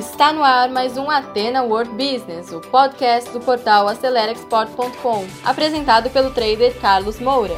Está no ar mais um Atena World Business, o podcast do portal AceleraExport.com, apresentado pelo trader Carlos Moura.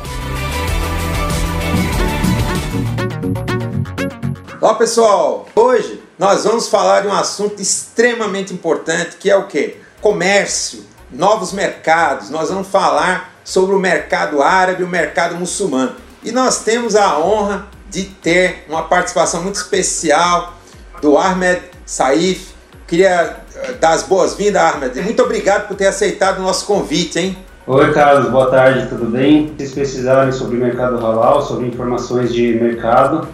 Olá pessoal, hoje nós vamos falar de um assunto extremamente importante que é o que? Comércio, novos mercados. Nós vamos falar sobre o mercado árabe o mercado muçulmano. E nós temos a honra de ter uma participação muito especial do Ahmed Saif. Queria eh, dar as boas-vindas, Ahmed. Muito obrigado por ter aceitado o nosso convite, hein? Oi, Carlos, boa tarde, tudo bem? Se precisarem sobre mercado halal, sobre informações de mercado,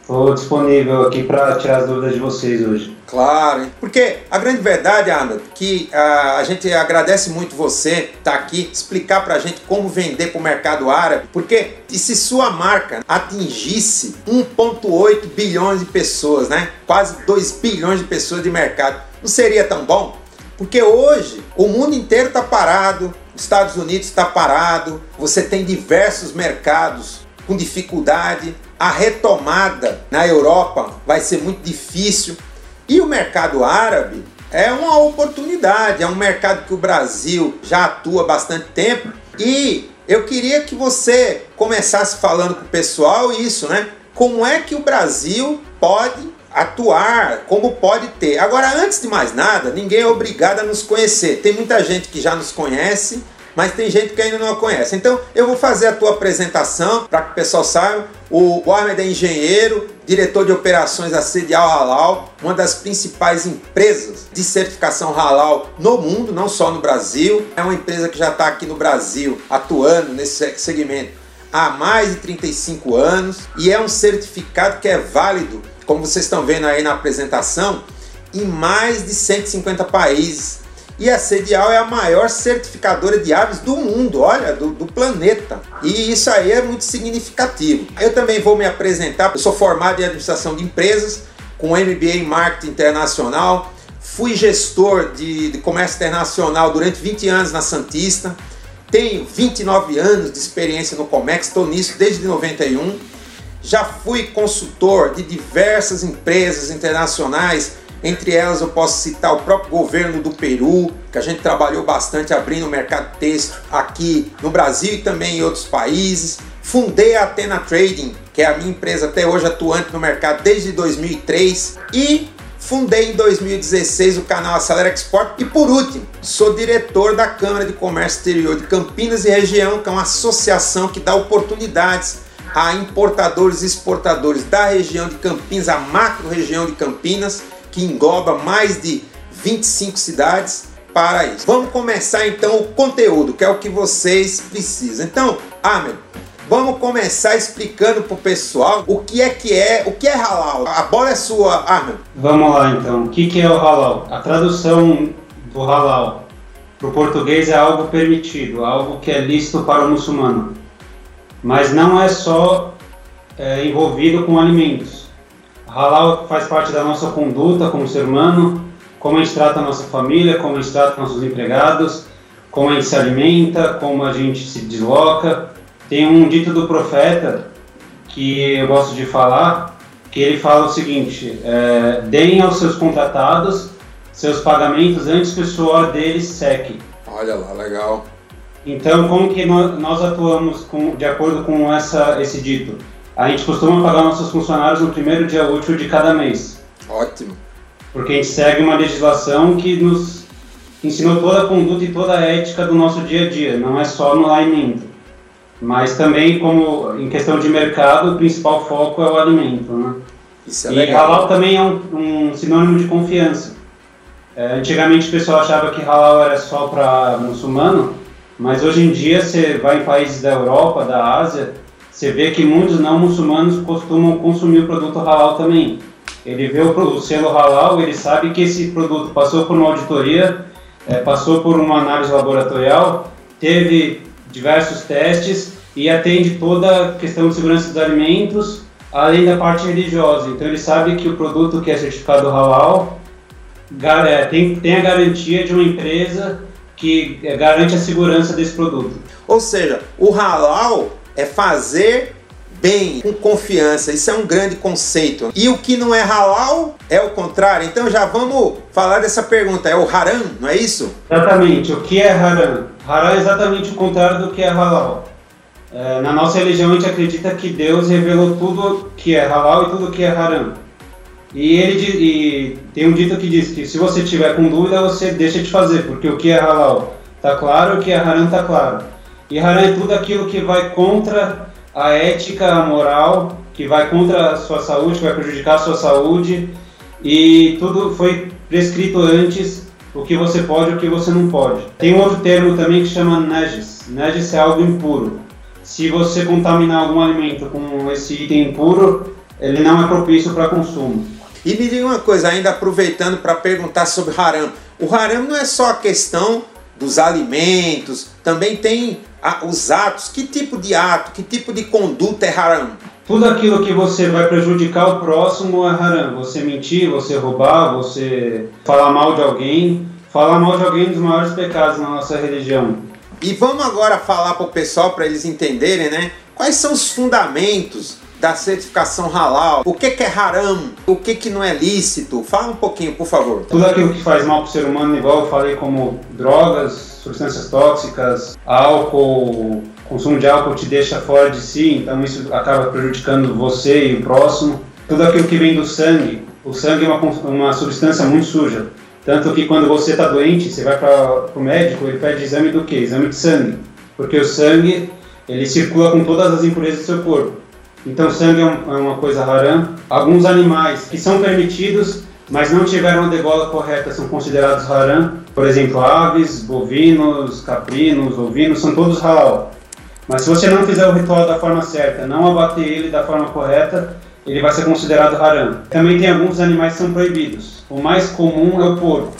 estou disponível aqui para tirar as dúvidas de vocês hoje. Claro, porque a grande verdade, Arnold, que a, a gente agradece muito você estar tá aqui, explicar para a gente como vender para o mercado árabe, porque e se sua marca atingisse 1,8 bilhões de pessoas, né? Quase 2 bilhões de pessoas de mercado, não seria tão bom? Porque hoje o mundo inteiro está parado, os Estados Unidos está parado, você tem diversos mercados com dificuldade, a retomada na Europa vai ser muito difícil. E o mercado árabe é uma oportunidade, é um mercado que o Brasil já atua bastante tempo. E eu queria que você começasse falando com o pessoal isso, né? Como é que o Brasil pode atuar, como pode ter. Agora, antes de mais nada, ninguém é obrigado a nos conhecer. Tem muita gente que já nos conhece, mas tem gente que ainda não a conhece. Então, eu vou fazer a tua apresentação para que o pessoal saiba. O Ahmed é engenheiro, diretor de operações da Sedial Halal, uma das principais empresas de certificação halal no mundo, não só no Brasil. É uma empresa que já está aqui no Brasil atuando nesse segmento há mais de 35 anos e é um certificado que é válido, como vocês estão vendo aí na apresentação, em mais de 150 países e a Sedial é a maior certificadora de aves do mundo, olha, do, do, planeta. E isso aí é muito significativo. Eu também vou me apresentar, eu sou formado em administração de empresas, com MBA em marketing internacional, fui gestor de, de comércio internacional durante 20 anos na Santista, tenho 29 anos de experiência no Comex, estou nisso desde 91. Já fui consultor de diversas empresas internacionais entre elas eu posso citar o próprio governo do Peru, que a gente trabalhou bastante abrindo o mercado texto aqui no Brasil e também em outros países. Fundei a Atena Trading, que é a minha empresa até hoje atuante no mercado desde 2003 e fundei em 2016 o canal Acelera Export. E por último, sou diretor da Câmara de Comércio Exterior de Campinas e Região, que é uma associação que dá oportunidades a importadores e exportadores da região de Campinas, a macro região de Campinas que engloba mais de 25 cidades para isso. Vamos começar então o conteúdo, que é o que vocês precisam. Então, Ahmed, vamos começar explicando para o pessoal o que é que é, o que é halal. A bola é sua, Ahmed. Vamos lá então. O que, que é o halal? A tradução do halal para o português é algo permitido, algo que é lícito para o muçulmano. Mas não é só é, envolvido com alimentos. Halal faz parte da nossa conduta como ser humano, como a gente trata a nossa família, como a gente trata nossos empregados, como a gente se alimenta, como a gente se desloca. Tem um dito do profeta que eu gosto de falar, que ele fala o seguinte: é, deem aos seus contratados seus pagamentos antes que o suor deles seque. Olha lá, legal. Então, como que nós, atuamos com, de acordo com essa, esse dito? A gente costuma pagar nossos funcionários no primeiro dia útil de cada mês. Ótimo. Porque a gente segue uma legislação que nos ensinou toda a conduta e toda a ética do nosso dia a dia, não é só no alimento. Mas também, como em questão de mercado, o principal foco é o alimento. Né? Isso é e legal. halal também é um, um sinônimo de confiança. É, antigamente o pessoal achava que halal era só para muçulmano, mas hoje em dia você vai em países da Europa, da Ásia, você vê que muitos não muçulmanos costumam consumir o produto halal também. Ele vê o, selo halal, ele sabe que esse produto passou por uma auditoria, é, passou por uma análise laboratorial, teve diversos testes e atende toda a questão de segurança dos alimentos, além da parte religiosa. Então ele sabe que o produto que é certificado halal é, tem, tem a garantia de uma empresa que é, garante a segurança desse produto. Ou seja, o halal é fazer bem, com confiança. Isso é um grande conceito. E o que não é halal é o contrário. Então já vamos falar dessa pergunta. É o haram, não é isso? Exatamente. O que é haram? Haram é exatamente o contrário do que é halal. É, na nossa religião a gente acredita que Deus revelou tudo que é halal e tudo que é haram. E ele e tem um dito que diz que se você tiver com dúvida, você deixa de fazer, porque o que é halal está claro, o que é haram está claro. E haram é tudo aquilo que vai contra a ética, a moral, que vai contra a sua saúde, que vai prejudicar a sua saúde. E tudo foi prescrito antes, o que você pode e o que você não pode. Tem um outro termo também que chama najis. Najis é algo impuro. Se você contaminar algum alimento com esse item impuro, ele não é propício para consumo. E me diga uma coisa, ainda aproveitando para perguntar sobre haram. O haram não é só a questão dos alimentos, também tem os atos. Que tipo de ato, que tipo de conduta é haram? Tudo aquilo que você vai prejudicar o próximo é haram. Você mentir, você roubar, você falar mal de alguém. Falar mal de alguém é um dos maiores pecados na nossa religião. E vamos agora falar para o pessoal, para eles entenderem, né? Quais são os fundamentos da certificação halal, o que, que é haram, o que, que não é lícito. Fala um pouquinho, por favor. Tudo aquilo que faz mal para o ser humano, igual eu falei, como drogas, substâncias tóxicas, álcool, consumo de álcool te deixa fora de si, então isso acaba prejudicando você e o próximo. Tudo aquilo que vem do sangue, o sangue é uma, uma substância muito suja. Tanto que quando você está doente, você vai para o médico, ele pede exame do quê? Exame de sangue. Porque o sangue, ele circula com todas as impurezas do seu corpo. Então, sangue é, é uma coisa haram. Alguns animais que são permitidos, mas não tiveram a degola correta, são considerados haram. Por exemplo, aves, bovinos, caprinos, ovinos, são todos halal. Mas se você não fizer o ritual da forma certa, não abater ele da forma correta, ele vai ser considerado haram. Também tem alguns animais que são proibidos. O mais comum é o porco.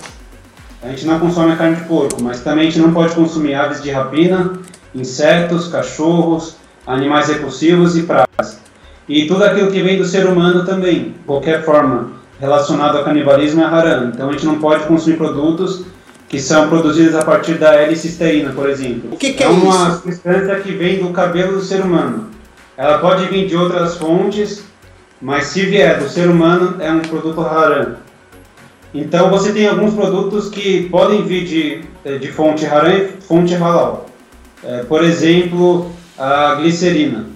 A gente não consome a carne de porco, mas também a gente não pode consumir aves de rapina, insetos, cachorros, animais repulsivos e pragas. E tudo aquilo que vem do ser humano também, qualquer forma relacionado ao canibalismo é haram. Então a gente não pode consumir produtos que são produzidos a partir da L-cisteína, por exemplo. O que, que é, é uma isso? substância que vem do cabelo do ser humano. Ela pode vir de outras fontes, mas se vier do ser humano, é um produto haram. Então você tem alguns produtos que podem vir de, eh, de fonte haram e fonte halal. É, por exemplo, a glicerina.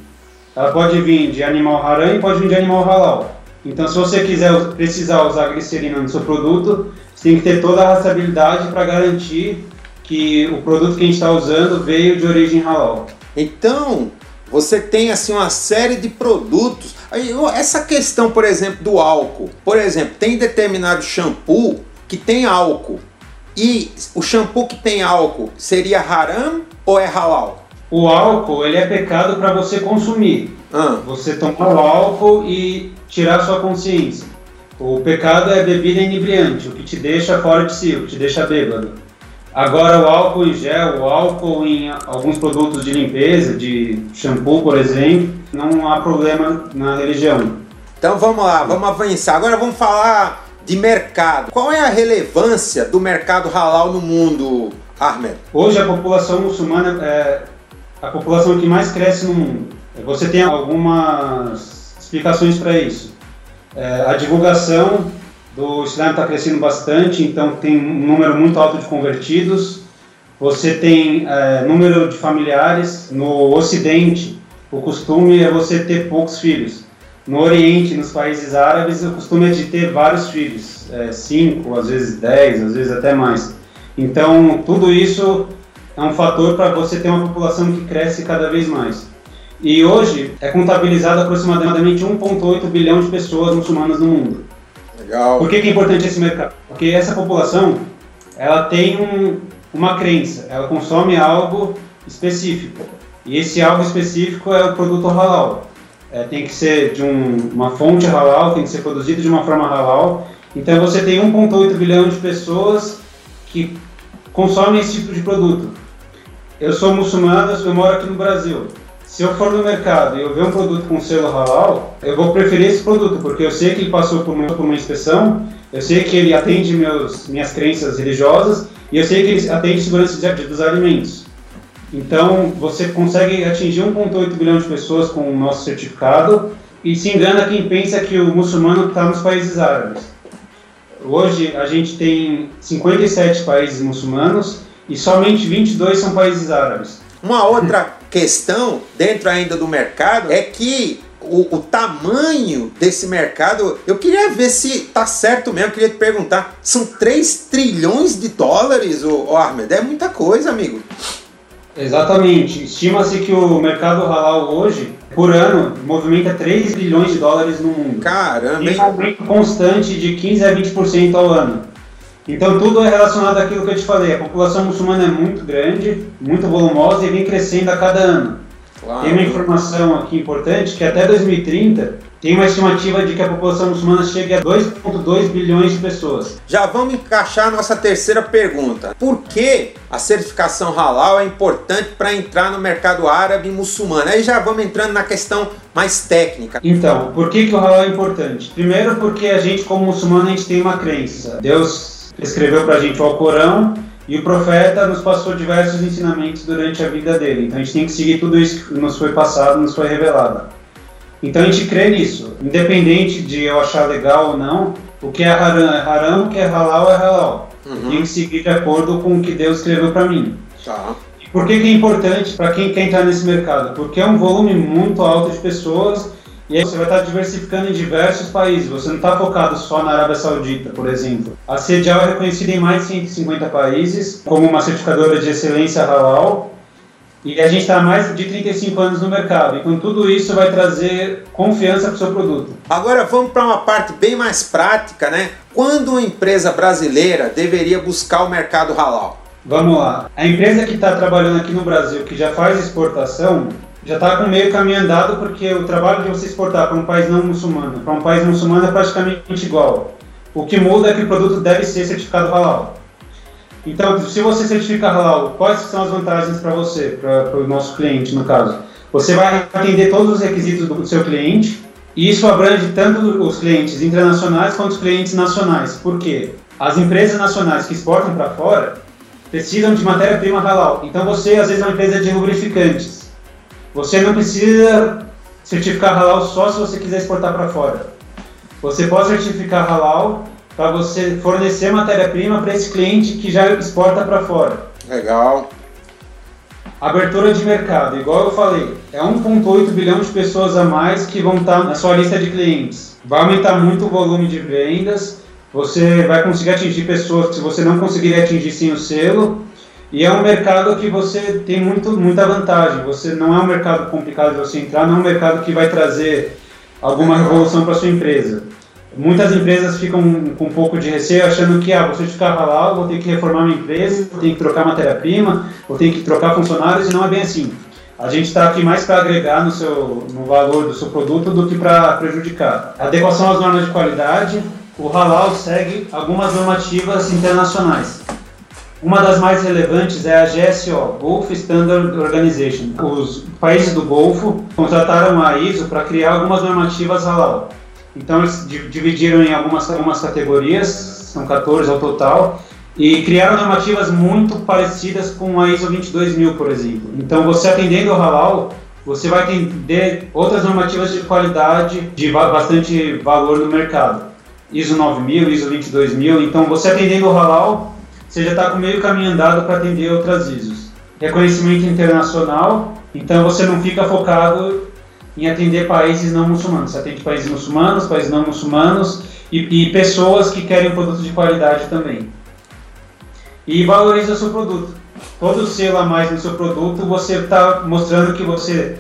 Ela pode vir de animal haram e pode vir de animal halal. Então, se você quiser precisar usar glicerina no seu produto, você tem que ter toda a rastreabilidade para garantir que o produto que a gente está usando veio de origem halal. Então, você tem assim uma série de produtos. Essa questão, por exemplo, do álcool. Por exemplo, tem determinado shampoo que tem álcool. E o shampoo que tem álcool seria haram ou é halal? O álcool ele é pecado para você consumir. Ah. Você tomar o álcool e tirar sua consciência. O pecado é bebida inebriante, o que te deixa fora de si, o que te deixa bêbado. Agora, o álcool em gel, o álcool em alguns produtos de limpeza, de shampoo, por exemplo, não há problema na religião. Então vamos lá, vamos avançar. Agora vamos falar de mercado. Qual é a relevância do mercado halal no mundo, Ahmed? Hoje a população muçulmana é a população que mais cresce no mundo. Você tem algumas explicações para isso. É, a divulgação do Islã está crescendo bastante, então tem um número muito alto de convertidos. Você tem é, número de familiares. No Ocidente, o costume é você ter poucos filhos. No Oriente, nos países árabes, o costume é de ter vários filhos, é, cinco, às vezes dez, às vezes até mais. Então, tudo isso é um fator para você ter uma população que cresce cada vez mais. E hoje é contabilizado aproximadamente 1,8 bilhão de pessoas muçulmanas no mundo. Legal. Por que, que é importante esse mercado? Porque essa população ela tem um, uma crença, ela consome algo específico. E esse algo específico é o produto halal. É, tem que ser de um, uma fonte halal, tem que ser produzido de uma forma halal. Então você tem 1,8 bilhão de pessoas que consomem esse tipo de produto. Eu sou muçulmano, eu moro aqui no Brasil. Se eu for no mercado e eu ver um produto com selo halal, eu vou preferir esse produto, porque eu sei que ele passou por uma, por uma inspeção, eu sei que ele atende meus, minhas crenças religiosas e eu sei que ele atende segurança dos alimentos. Então, você consegue atingir 1,8 bilhão de pessoas com o nosso certificado e se engana quem pensa que o muçulmano está nos países árabes. Hoje, a gente tem 57 países muçulmanos e somente 22 são países árabes. Uma outra questão dentro ainda do mercado é que o, o, tamanho desse mercado, eu queria ver se tá certo mesmo, eu queria te perguntar, são 3 trilhões de dólares, o, o Ahmed, é muita coisa, amigo. Exatamente. Estima-se que o mercado halal hoje, por ano, movimenta 3 bilhões de dólares no mundo. Caramba! E um aumento constante de 15 a 20% ao ano. Então tudo é relacionado àquilo que eu te falei. A população muçulmana é muito grande, muito volumosa e vem crescendo a cada ano. Claro. Tem uma informação aqui importante que até 2030 tem uma estimativa de que a população muçulmana chegue a 2,2 bilhões de pessoas. Já vamos encaixar a nossa terceira pergunta. Por que a certificação halal é importante para entrar no mercado árabe e muçulmano? Aí já vamos entrando na questão mais técnica. Então, por que, que o halal é importante? Primeiro porque a gente, como muçulmano, a gente tem uma crença. Deus escreveu para a gente o Alcorão e o profeta nos passou diversos ensinamentos durante a vida dele. Então a gente tem que seguir tudo isso que nos foi passado, nos foi revelado. Então a gente crê nisso, independente de eu achar legal ou não, o que é haram é haram, o que é halal é halal. Uhum. Tem que seguir de acordo com o que Deus escreveu para mim. Tá. E por que, que é importante para quem quer entrar nesse mercado? Porque é um volume muito alto de pessoas e aí você vai estar diversificando em diversos países. Você não está focado só na Arábia Saudita, por exemplo. A CEDIAL é reconhecida em mais de 150 países como uma certificadora de excelência halal e a gente está há mais de 35 anos no mercado. Então tudo isso vai trazer confiança para o seu produto. Agora vamos para uma parte bem mais prática, né? Quando uma empresa brasileira deveria buscar o mercado halal? Vamos lá. A empresa que está trabalhando aqui no Brasil, que já faz exportação, já está com meio caminho andado, porque o trabalho de você exportar para um país não muçulmano, para um país muçulmano é praticamente igual. O que muda é que o produto deve ser certificado halal. Então, se você certifica halal, quais são as vantagens para você, para o nosso cliente, no caso? Você vai atender todos os requisitos do seu cliente, e isso abrange tanto os clientes internacionais quanto os clientes nacionais. Por quê? As empresas nacionais que exportam para fora precisam de matéria-prima halal. Então, você, às vezes, é uma empresa de lubrificantes. Você não precisa certificar halal só se você quiser exportar para fora. Você pode certificar halal para você fornecer matéria-prima para esse cliente que já exporta para fora. Legal. Abertura de mercado, igual eu falei, é 1,8 bilhão de pessoas a mais que vão estar na sua lista de clientes. Vai aumentar muito o volume de vendas, você vai conseguir atingir pessoas que você não conseguiria atingir sem o selo, e é um mercado que você tem muito, muita vantagem. Você não é um mercado complicado de você entrar, não é um mercado que vai trazer alguma revolução para sua empresa. Muitas empresas ficam com um pouco de receio, achando que, ah, vou certificar halal, vou ter que reformar minha empresa, vou ter que trocar matéria-prima, vou ter que trocar funcionários, e não é bem assim. A gente está aqui mais para agregar no, seu, no valor do seu produto do que para prejudicar. Adequação às normas de qualidade, o halal segue algumas normativas internacionais. Uma das mais relevantes é a GSO, Gulf Standard Organization. Os países do Golfo contrataram a ISO para criar algumas normativas halal. Então eles dividiram em algumas, algumas categorias, são 14 ao total, e criaram normativas muito parecidas com a ISO 22000, por exemplo. Então você atendendo o halal, você vai atender outras normativas de qualidade de bastante valor no mercado. ISO 9000, ISO 22000, então você atendendo o halal, você já está com meio caminho andado para atender outras ISOs. Reconhecimento internacional, então você não fica focado em atender países não muçulmanos. Você atende países muçulmanos, países não muçulmanos e, e pessoas que querem um produto de qualidade também. E valoriza o seu produto. Todo selo a mais no seu produto, você está mostrando que você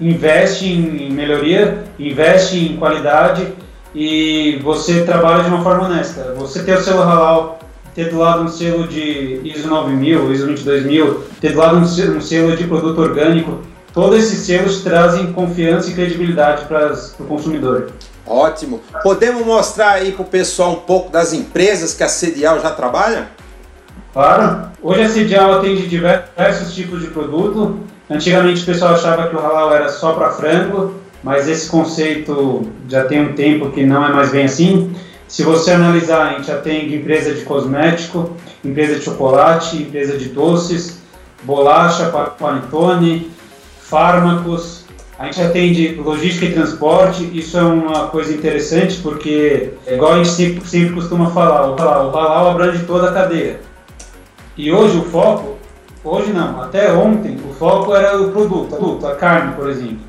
investe em melhoria, investe em qualidade e você trabalha de uma forma honesta. Você ter o selo halal, ter do lado um selo de ISO 9000, ISO 22000, ter do lado um selo de produto orgânico, Todos esses selos trazem confiança e credibilidade para o consumidor. Ótimo. Podemos mostrar aí para o pessoal um pouco das empresas que a Sedial já trabalha? Claro. Hoje a Sedial atende diversos tipos de produto. Antigamente o pessoal achava que o halal era só para frango, mas esse conceito já tem um tempo que não é mais bem assim. Se você analisar, a gente atende empresa de cosmético, empresa de chocolate, empresa de doces, bolacha, panetone, fármacos. A gente atende logística e transporte. Isso é uma coisa interessante porque, igual a gente sempre, sempre costuma falar, o halal, o halal abrange toda a cadeia. E hoje o foco, hoje não, até ontem, o foco era o produto, a carne, por exemplo.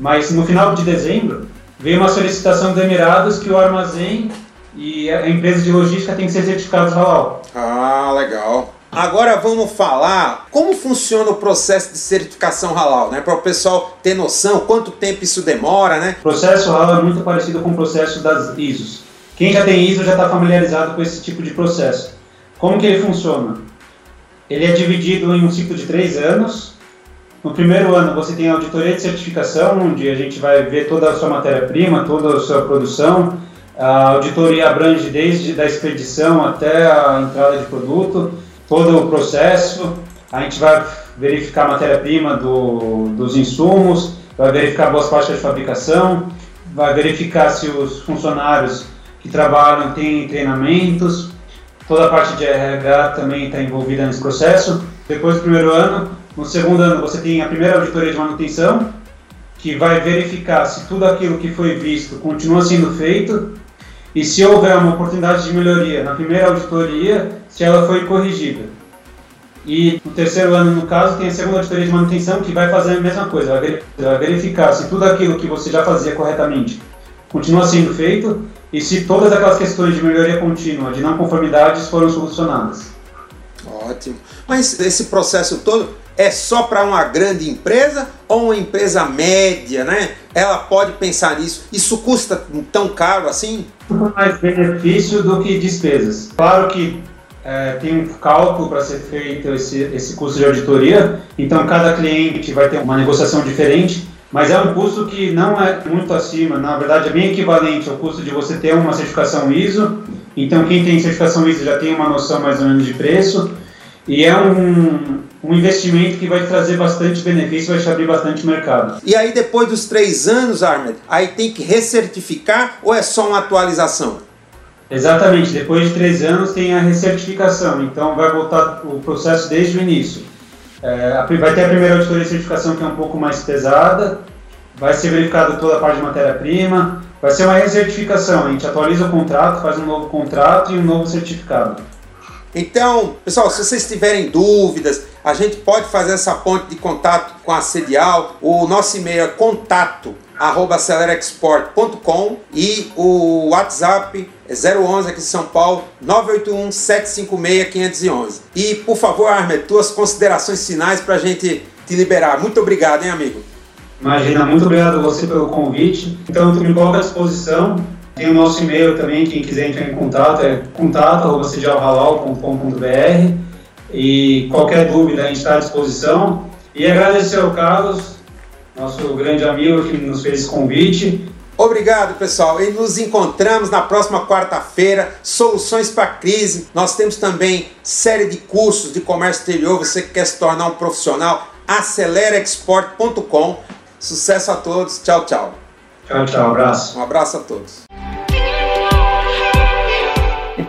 Mas no final de dezembro, veio uma solicitação do Emirados que o armazém e a empresa de logística tem que ser certificados halal. Ah, legal. Agora vamos falar como funciona o processo de certificação halal, né? Para o pessoal ter noção quanto tempo isso demora, né? O processo halal é muito parecido com o processo das ISOs. Quem já tem ISO já está familiarizado com esse tipo de processo. Como que ele funciona? Ele é dividido em um ciclo de três anos. No primeiro ano você tem a auditoria de certificação, onde a gente vai ver toda a sua matéria-prima, toda a sua produção. A auditoria abrange desde da expedição até a entrada de produto todo o processo, a gente vai verificar a matéria-prima do, dos insumos, vai verificar boas práticas de fabricação, vai verificar se os funcionários que trabalham têm treinamentos, toda a parte de RH também está envolvida nesse processo. Depois do primeiro ano, no segundo ano você tem a primeira auditoria de manutenção, que vai verificar se tudo aquilo que foi visto continua sendo feito e se houver uma oportunidade de melhoria na primeira auditoria, se ela foi corrigida. E no terceiro ano, no caso, tem a segunda auditoria de manutenção que vai fazer a mesma coisa, vai verificar se tudo aquilo que você já fazia corretamente continua sendo feito e se todas aquelas questões de melhoria contínua, de não conformidades foram solucionadas. Ótimo. Mas esse processo todo é só para uma grande empresa ou uma empresa média, né? Ela pode pensar nisso. Isso custa tão caro assim? Mais benefício do que despesas. Claro que é, tem um cálculo para ser feito esse, esse custo de auditoria, então cada cliente vai ter uma negociação diferente, mas é um custo que não é muito acima, na verdade é bem equivalente ao custo de você ter uma certificação ISO. Então quem tem certificação ISO já tem uma noção mais ou menos de preço e é um, um investimento que vai trazer bastante benefício, vai te abrir bastante mercado. E aí depois dos três anos, Armed, aí tem que recertificar ou é só uma atualização? Exatamente, depois de três anos tem a recertificação, então vai voltar o processo desde o início. É, vai ter a primeira auditoria de certificação que é um pouco mais pesada, vai ser verificado toda a parte de matéria-prima, vai ser uma recertificação, a gente atualiza o contrato, faz um novo contrato e um novo certificado. Então, pessoal, se vocês tiverem dúvidas, a gente pode fazer essa ponte de contato com a Sedial. O nosso e-mail é contato arroba acelerexport.com e o WhatsApp é 011 aqui em São Paulo 981 756 511. E por favor, Armed, tuas considerações finais para a gente te liberar. Muito obrigado, hein, amigo? Imagina, muito obrigado a você pelo convite. Então, eu me coloco à disposição tem o nosso e-mail também, quem quiser entrar em contato é contato.cedialhalal.com.br e qualquer dúvida a gente está à disposição. E agradecer ao Carlos, nosso grande amigo que nos fez esse convite. Obrigado, pessoal. E nos encontramos na próxima quarta-feira. Soluções para crise. Nós temos também série de cursos de comércio exterior. Você que quer se tornar um profissional, aceleraexport.com. Sucesso a todos. Tchau, tchau. Tchau, tchau. Um abraço. Um abraço a todos.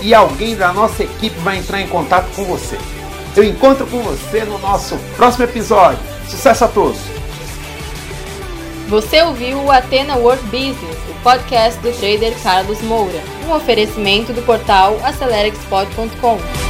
e alguém da nossa equipe vai entrar em contato com você. Eu encontro com você no nosso próximo episódio. Sucesso a todos! Você ouviu o Atena World Business, o podcast do trader Carlos Moura, um oferecimento do portal AceleraExport.com.